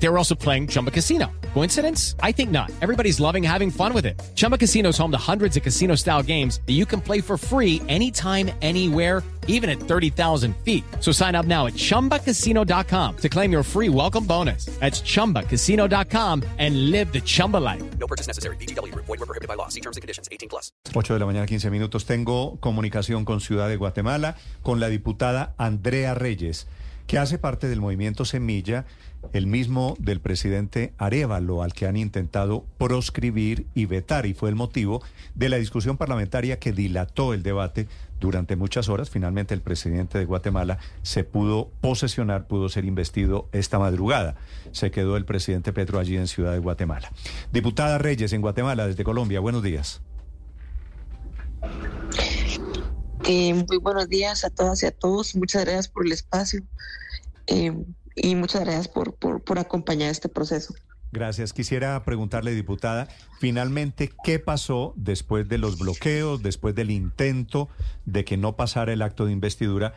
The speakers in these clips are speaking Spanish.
They were also playing Chumba Casino. Coincidence? I think not. Everybody's loving having fun with it. Chumba Casino is home to hundreds of casino style games that you can play for free anytime, anywhere, even at 30,000 feet. So sign up now at chumbacasino.com to claim your free welcome bonus. That's chumbacasino.com and live the Chumba life. No purchase necessary. BGW. Void were prohibited by law. See terms and conditions. 18 plus. 8 de la mañana, 15 minutos. Tengo comunicación con Ciudad de Guatemala, con la diputada Andrea Reyes, que hace parte del movimiento Semilla, el mismo del presidente Arevalo, al que han intentado proscribir y vetar, y fue el motivo de la discusión parlamentaria que dilató el debate durante muchas horas. Finalmente, el presidente de Guatemala se pudo posesionar, pudo ser investido esta madrugada. Se quedó el presidente Petro allí en Ciudad de Guatemala. Diputada Reyes, en Guatemala, desde Colombia, buenos días. Eh, muy buenos días a todas y a todos. Muchas gracias por el espacio eh, y muchas gracias por, por, por acompañar este proceso. Gracias. Quisiera preguntarle, diputada, finalmente, ¿qué pasó después de los bloqueos, después del intento de que no pasara el acto de investidura?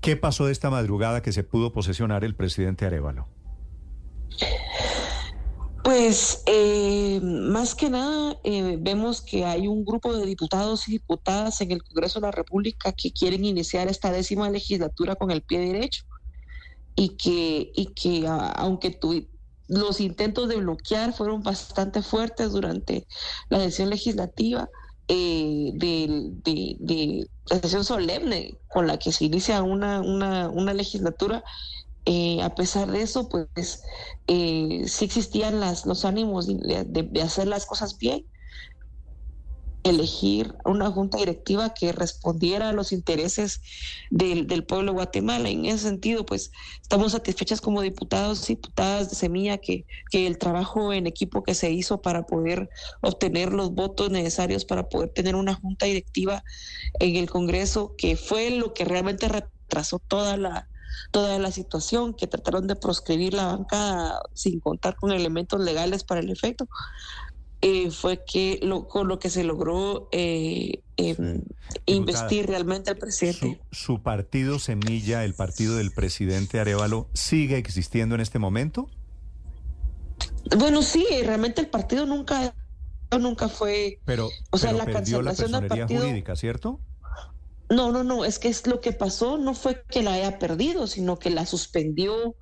¿Qué pasó de esta madrugada que se pudo posesionar el presidente Arevalo? Pues eh, más que nada eh, vemos que hay un grupo de diputados y diputadas en el Congreso de la República que quieren iniciar esta décima legislatura con el pie derecho y que, y que a, aunque tu, los intentos de bloquear fueron bastante fuertes durante la sesión legislativa, eh, de, la sesión solemne con la que se inicia una, una, legislatura, eh, a pesar de eso, pues eh, sí existían las, los ánimos de, hacer las cosas bien, elegir una junta directiva que respondiera a los intereses del, del pueblo de Guatemala. En ese sentido, pues estamos satisfechas como diputados y diputadas de Semilla que, que el trabajo en equipo que se hizo para poder obtener los votos necesarios para poder tener una junta directiva en el Congreso, que fue lo que realmente retrasó toda la, toda la situación, que trataron de proscribir la bancada sin contar con elementos legales para el efecto, eh, fue que lo, con lo que se logró eh, eh, investir realmente al presidente. Su, ¿Su partido Semilla, el partido del presidente Arevalo, sigue existiendo en este momento? Bueno, sí, realmente el partido nunca nunca fue pero, o sea pero la perdió la personería partido jurídica, ¿cierto? No, no, no, es que es lo que pasó no fue que la haya perdido, sino que la suspendió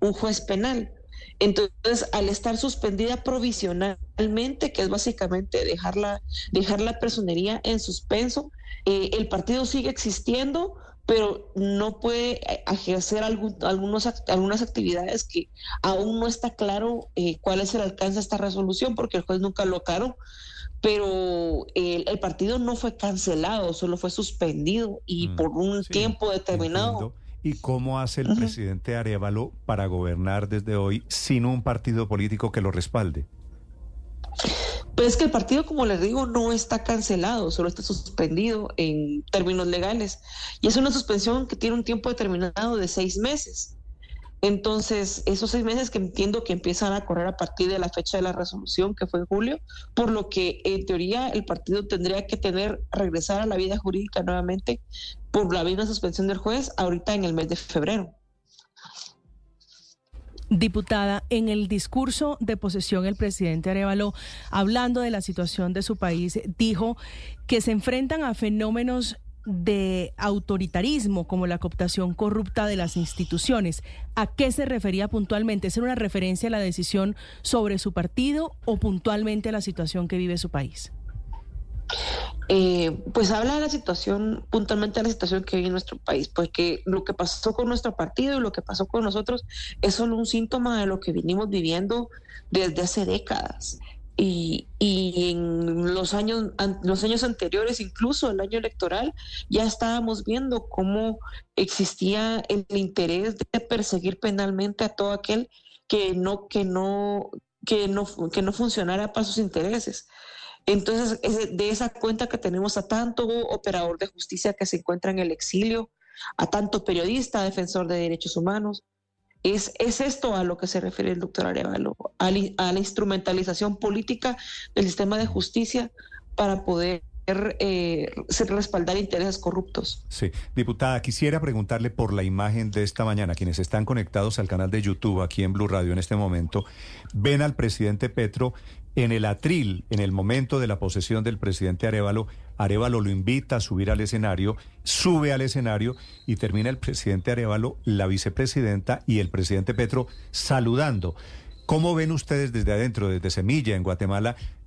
un juez penal. Entonces, al estar suspendida provisionalmente, que es básicamente dejar la, dejar la personería en suspenso, eh, el partido sigue existiendo, pero no puede ejercer algún, algunos, algunas actividades que aún no está claro eh, cuál es el alcance de esta resolución, porque el juez nunca lo aclaró pero el, el, partido no fue cancelado, solo fue suspendido y mm, por un sí, tiempo determinado. Entiendo. ¿Y cómo hace el uh -huh. presidente Arevalo para gobernar desde hoy sin un partido político que lo respalde? Pues es que el partido, como les digo, no está cancelado, solo está suspendido en términos legales. Y es una suspensión que tiene un tiempo determinado de seis meses. Entonces, esos seis meses que entiendo que empiezan a correr a partir de la fecha de la resolución, que fue en julio, por lo que en teoría el partido tendría que tener, regresar a la vida jurídica nuevamente por la misma suspensión del juez ahorita en el mes de febrero. Diputada, en el discurso de posesión el presidente Arevalo, hablando de la situación de su país, dijo que se enfrentan a fenómenos de autoritarismo como la cooptación corrupta de las instituciones. ¿A qué se refería puntualmente? ¿Es una referencia a la decisión sobre su partido o puntualmente a la situación que vive su país? Eh, pues habla de la situación, puntualmente de la situación que vive nuestro país, porque lo que pasó con nuestro partido y lo que pasó con nosotros es solo un síntoma de lo que vinimos viviendo desde hace décadas. Y, en los años, los años anteriores, incluso el año electoral, ya estábamos viendo cómo existía el interés de perseguir penalmente a todo aquel que no, que no, que no, que no funcionara para sus intereses. Entonces, de esa cuenta que tenemos a tanto operador de justicia que se encuentra en el exilio, a tanto periodista, defensor de derechos humanos, es, es, esto a lo que se refiere el doctor Arevalo, a, a, la instrumentalización política del sistema de justicia para poder eh, respaldar intereses corruptos. Sí, diputada, quisiera preguntarle por la imagen de esta mañana. Quienes están conectados al canal de YouTube aquí en Blue Radio en este momento, ven al presidente Petro en el atril, en el momento de la posesión del presidente Arevalo. Arevalo lo invita a subir al escenario, sube al escenario y termina el presidente Arevalo, la vicepresidenta y el presidente Petro saludando. ¿Cómo ven ustedes desde adentro, desde Semilla, en Guatemala,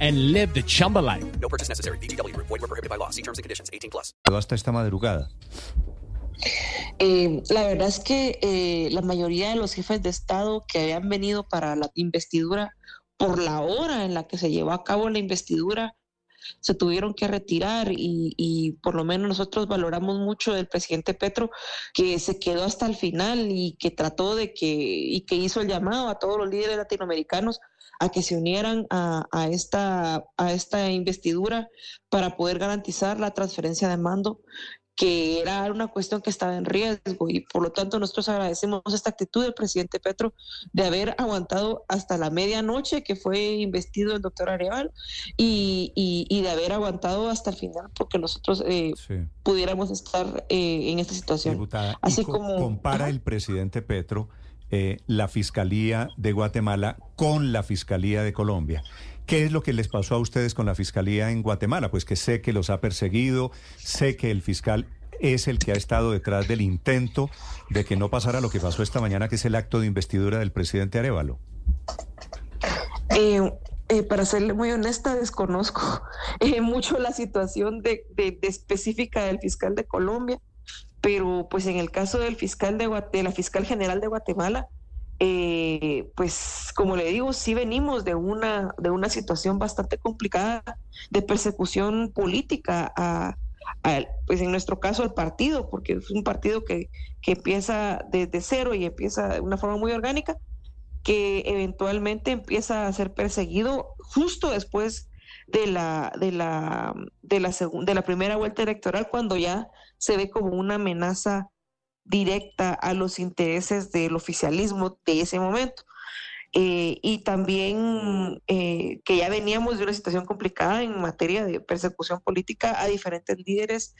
and live the Chumba life. No purchase necessary. VGW Group. Void were prohibited by law. See terms and conditions. 18 plus. hasta esta madrugada. Eh, la verdad es que eh, la mayoría de los jefes de Estado que habían venido para la investidura por la hora en la que se llevó a cabo la investidura se tuvieron que retirar y, y, por lo menos nosotros valoramos mucho del presidente Petro que se quedó hasta el final y que trató de que y que hizo el llamado a todos los líderes latinoamericanos a que se unieran a, a, esta, a esta investidura para poder garantizar la transferencia de mando que era una cuestión que estaba en riesgo y por lo tanto nosotros agradecemos esta actitud del presidente Petro de haber aguantado hasta la medianoche que fue investido el doctor Areval y, y, y de haber aguantado hasta el final porque nosotros eh, sí. pudiéramos estar eh, en esta situación. Diputada, Así como compara ajá. el presidente Petro eh, la Fiscalía de Guatemala con la Fiscalía de Colombia. ¿Qué es lo que les pasó a ustedes con la Fiscalía en Guatemala? Pues que sé que los ha perseguido, sé que el fiscal es el que ha estado detrás del intento de que no pasara lo que pasó esta mañana, que es el acto de investidura del presidente Arevalo. Eh, eh, para serle muy honesta, desconozco eh, mucho la situación de, de, de, específica del fiscal de Colombia, pero pues en el caso del fiscal de, de la fiscal general de Guatemala, eh, pues como le digo, sí venimos de una, de una situación bastante complicada de persecución política a, a, pues en nuestro caso al partido, porque es un partido que, que empieza desde cero y empieza de una forma muy orgánica, que eventualmente empieza a ser perseguido justo después de la, de la, de la, de la primera vuelta electoral, cuando ya se ve como una amenaza directa a los intereses del oficialismo de ese momento. Eh, y también eh, que ya veníamos de una situación complicada en materia de persecución política a diferentes líderes,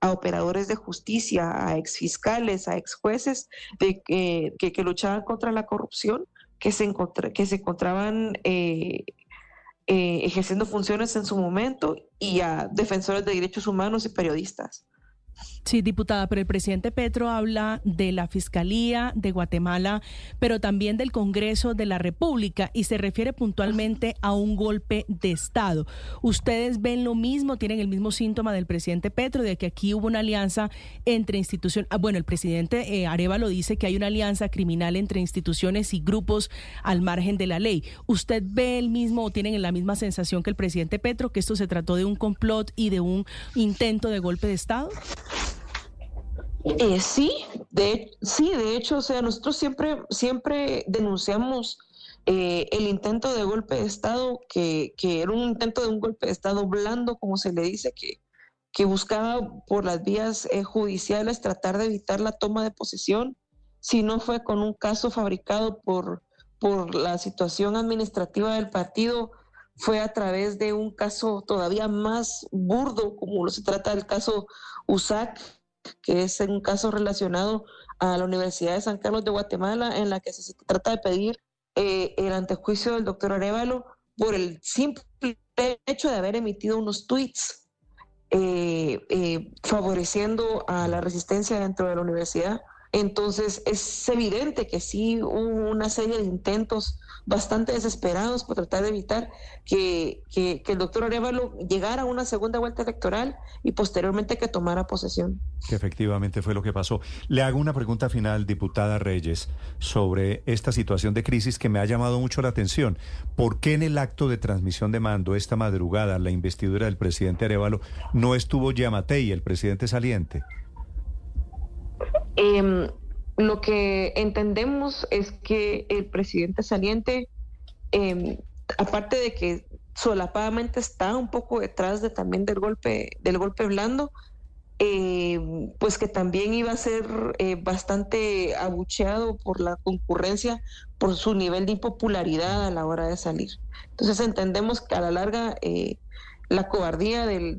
a operadores de justicia, a exfiscales, a exjueces de, que, luchaban contra la corrupción, que se, que se encontraban eh, ejerciendo funciones en su momento, y a defensores de derechos humanos y periodistas. Sí, diputada, pero el presidente Petro habla de la Fiscalía de Guatemala, pero también del Congreso de la República y se refiere puntualmente a un golpe de Estado. ¿Ustedes ven lo mismo, tienen el mismo síntoma del presidente Petro, de que aquí hubo una alianza entre instituciones? Ah, bueno, el presidente eh, Arevalo dice que hay una alianza criminal entre instituciones y grupos al margen de la ley. ¿Usted ve el mismo o tienen la misma sensación que el presidente Petro, que esto se trató de un complot y de un intento de golpe de Estado? Eh, sí, de, sí, de hecho, o sea, nosotros siempre, siempre denunciamos eh, el intento de golpe de Estado, que, que, era un intento de un golpe de Estado blando, como se le dice, que, que buscaba por las vías eh, judiciales tratar de evitar la toma de posesión, si no fue con un caso fabricado por, por la situación administrativa del partido, fue a través de un caso todavía más burdo, como se trata del caso USAC, que es un caso relacionado a la Universidad de San Carlos de Guatemala, en la que se trata de pedir eh, el antejuicio del doctor Arevalo por el simple hecho de haber emitido unos tweets eh, eh, favoreciendo a la resistencia dentro de la universidad Entonces es evidente que sí hubo una serie de intentos bastante desesperados por tratar de evitar que, que, el doctor Arevalo llegara a una segunda vuelta electoral y posteriormente que tomara posesión. Que efectivamente fue lo que pasó. Le hago una pregunta final, diputada Reyes, sobre esta situación de crisis que me ha llamado mucho la atención. ¿Por qué en el acto de transmisión de mando esta madrugada, la investidura del presidente Arevalo, no estuvo Yamatei, el presidente saliente? Eh, lo que entendemos es que el presidente saliente, em, aparte de que solapadamente está un poco detrás de también del golpe, del golpe blando, em, pues que también iba a ser eh, bastante abucheado por la concurrencia, por su nivel de impopularidad a la hora de salir. Entonces entendemos que a la larga eh, la cobardía del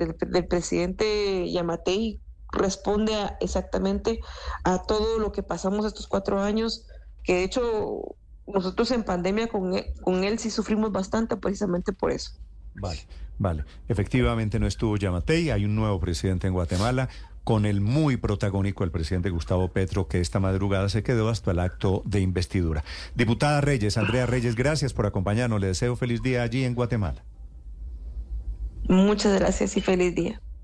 presidente Yamatei responde exactamente a todo lo que pasamos estos cuatro años, que de hecho nosotros en pandemia con él, con él sí sufrimos bastante precisamente por eso. Vale, vale. Efectivamente no estuvo Yamatei, hay un nuevo presidente en Guatemala con el muy protagónico el presidente Gustavo Petro, que esta madrugada se quedó hasta el acto de investidura. Diputada Reyes, Andrea Reyes, gracias por acompañarnos. Le deseo feliz día allí en Guatemala. Muchas gracias y feliz día.